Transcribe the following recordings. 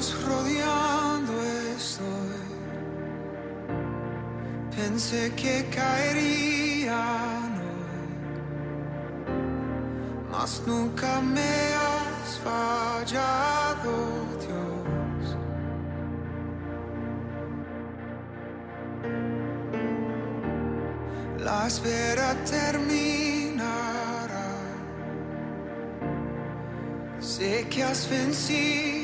Rodeando estoy. Pensé que caerían hoy, mas nunca me has fallado, Dios. La espera terminará. Sé que has vencido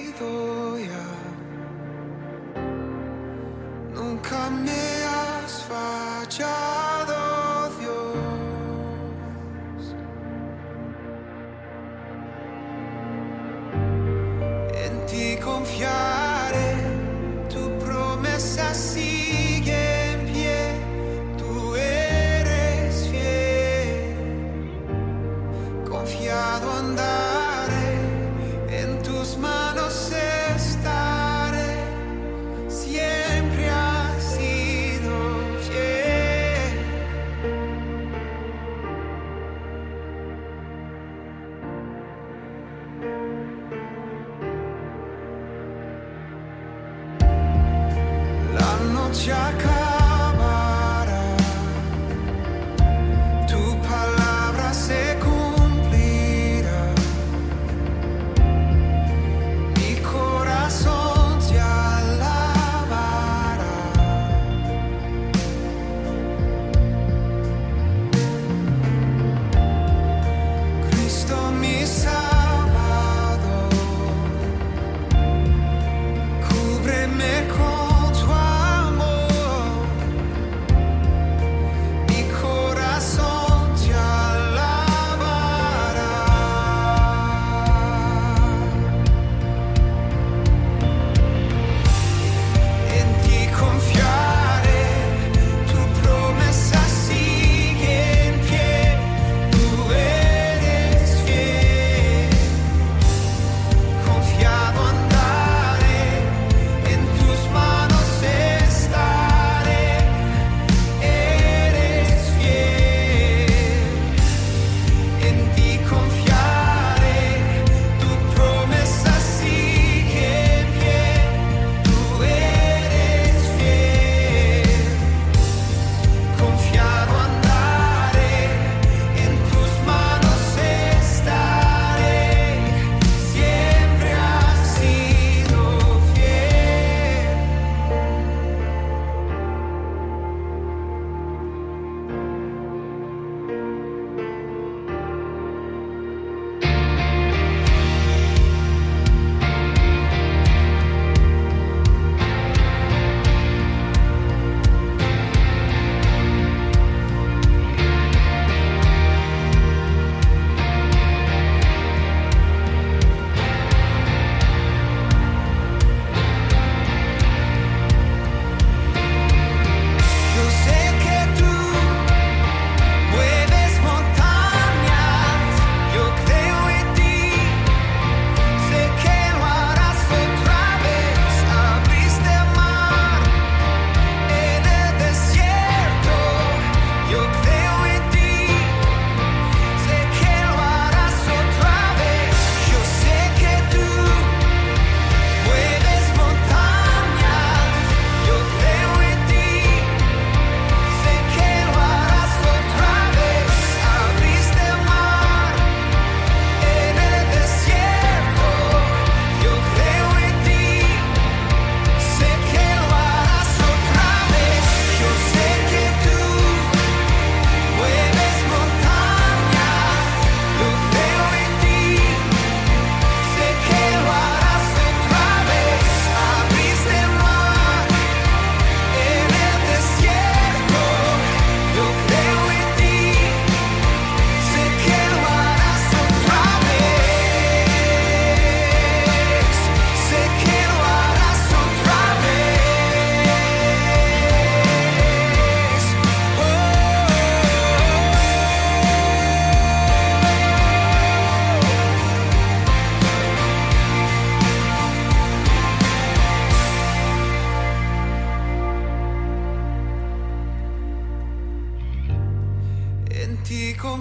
ti confiaré,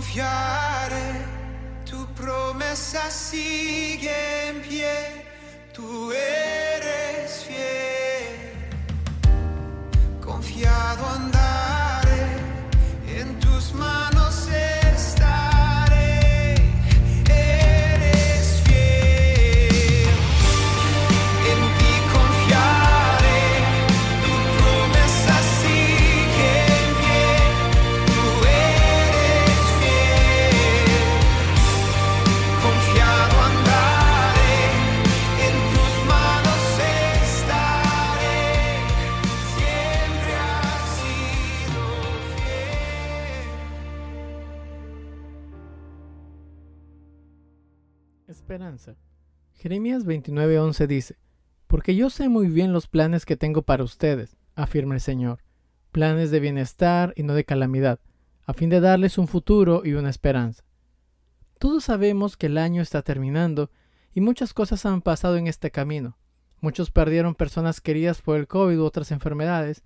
confiaré, tu promesa sigue en pie, tú eres fiel. Confiado andaré, Esperanza. Jeremías 29:11 dice, Porque yo sé muy bien los planes que tengo para ustedes, afirma el Señor, planes de bienestar y no de calamidad, a fin de darles un futuro y una esperanza. Todos sabemos que el año está terminando y muchas cosas han pasado en este camino. Muchos perdieron personas queridas por el COVID u otras enfermedades,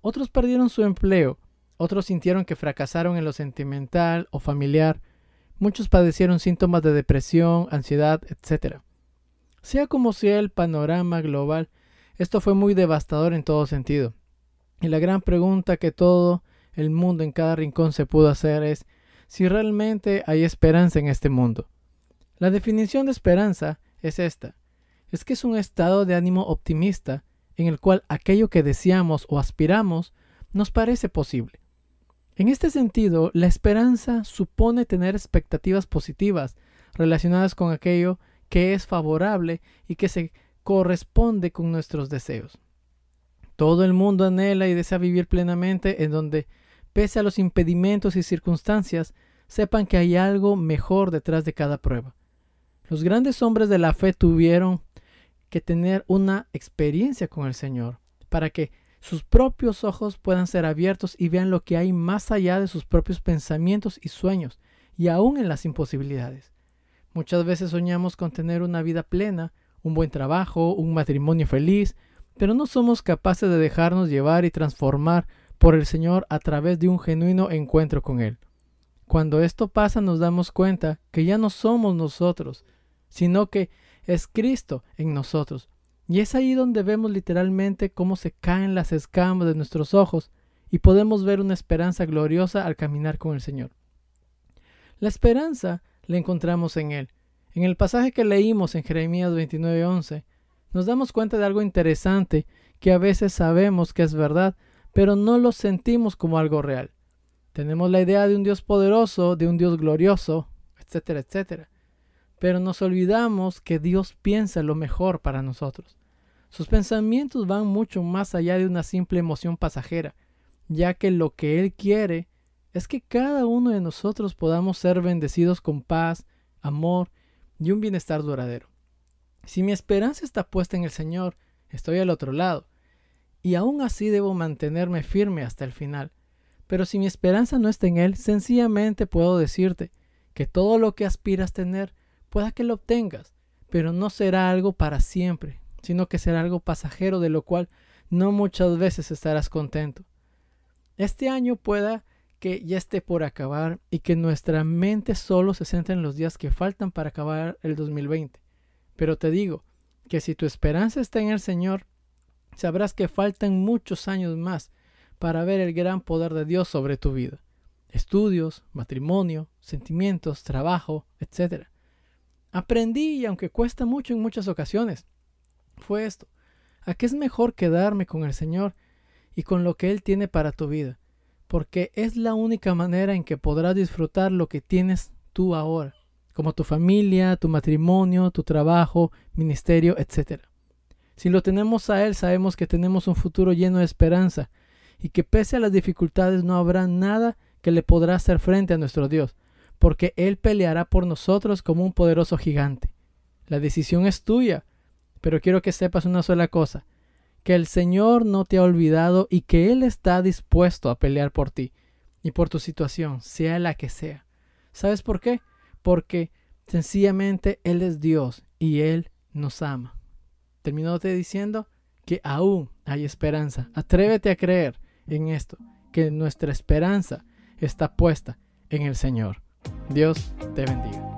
otros perdieron su empleo, otros sintieron que fracasaron en lo sentimental o familiar, Muchos padecieron síntomas de depresión, ansiedad, etc. Sea como sea el panorama global, esto fue muy devastador en todo sentido. Y la gran pregunta que todo el mundo en cada rincón se pudo hacer es si realmente hay esperanza en este mundo. La definición de esperanza es esta. Es que es un estado de ánimo optimista en el cual aquello que deseamos o aspiramos nos parece posible. En este sentido, la esperanza supone tener expectativas positivas relacionadas con aquello que es favorable y que se corresponde con nuestros deseos. Todo el mundo anhela y desea vivir plenamente en donde, pese a los impedimentos y circunstancias, sepan que hay algo mejor detrás de cada prueba. Los grandes hombres de la fe tuvieron que tener una experiencia con el Señor para que sus propios ojos puedan ser abiertos y vean lo que hay más allá de sus propios pensamientos y sueños, y aún en las imposibilidades. Muchas veces soñamos con tener una vida plena, un buen trabajo, un matrimonio feliz, pero no somos capaces de dejarnos llevar y transformar por el Señor a través de un genuino encuentro con Él. Cuando esto pasa nos damos cuenta que ya no somos nosotros, sino que es Cristo en nosotros, y es ahí donde vemos literalmente cómo se caen las escamas de nuestros ojos y podemos ver una esperanza gloriosa al caminar con el Señor. La esperanza la encontramos en Él. En el pasaje que leímos en Jeremías 29:11, nos damos cuenta de algo interesante que a veces sabemos que es verdad, pero no lo sentimos como algo real. Tenemos la idea de un Dios poderoso, de un Dios glorioso, etcétera, etcétera. Pero nos olvidamos que Dios piensa lo mejor para nosotros. Sus pensamientos van mucho más allá de una simple emoción pasajera, ya que lo que Él quiere es que cada uno de nosotros podamos ser bendecidos con paz, amor y un bienestar duradero. Si mi esperanza está puesta en el Señor, estoy al otro lado, y aún así debo mantenerme firme hasta el final. Pero si mi esperanza no está en Él, sencillamente puedo decirte que todo lo que aspiras tener, pueda que lo obtengas, pero no será algo para siempre, sino que será algo pasajero de lo cual no muchas veces estarás contento. Este año pueda que ya esté por acabar y que nuestra mente solo se centre en los días que faltan para acabar el 2020. Pero te digo que si tu esperanza está en el Señor, sabrás que faltan muchos años más para ver el gran poder de Dios sobre tu vida. Estudios, matrimonio, sentimientos, trabajo, etc. Aprendí, y aunque cuesta mucho en muchas ocasiones, fue esto, a que es mejor quedarme con el Señor y con lo que Él tiene para tu vida, porque es la única manera en que podrás disfrutar lo que tienes tú ahora, como tu familia, tu matrimonio, tu trabajo, ministerio, etc. Si lo tenemos a Él, sabemos que tenemos un futuro lleno de esperanza y que pese a las dificultades no habrá nada que le podrá hacer frente a nuestro Dios, porque Él peleará por nosotros como un poderoso gigante. La decisión es tuya, pero quiero que sepas una sola cosa, que el Señor no te ha olvidado y que Él está dispuesto a pelear por ti y por tu situación, sea la que sea. ¿Sabes por qué? Porque sencillamente Él es Dios y Él nos ama. Terminóte diciendo que aún hay esperanza. Atrévete a creer en esto, que nuestra esperanza está puesta en el Señor. Dios te bendiga.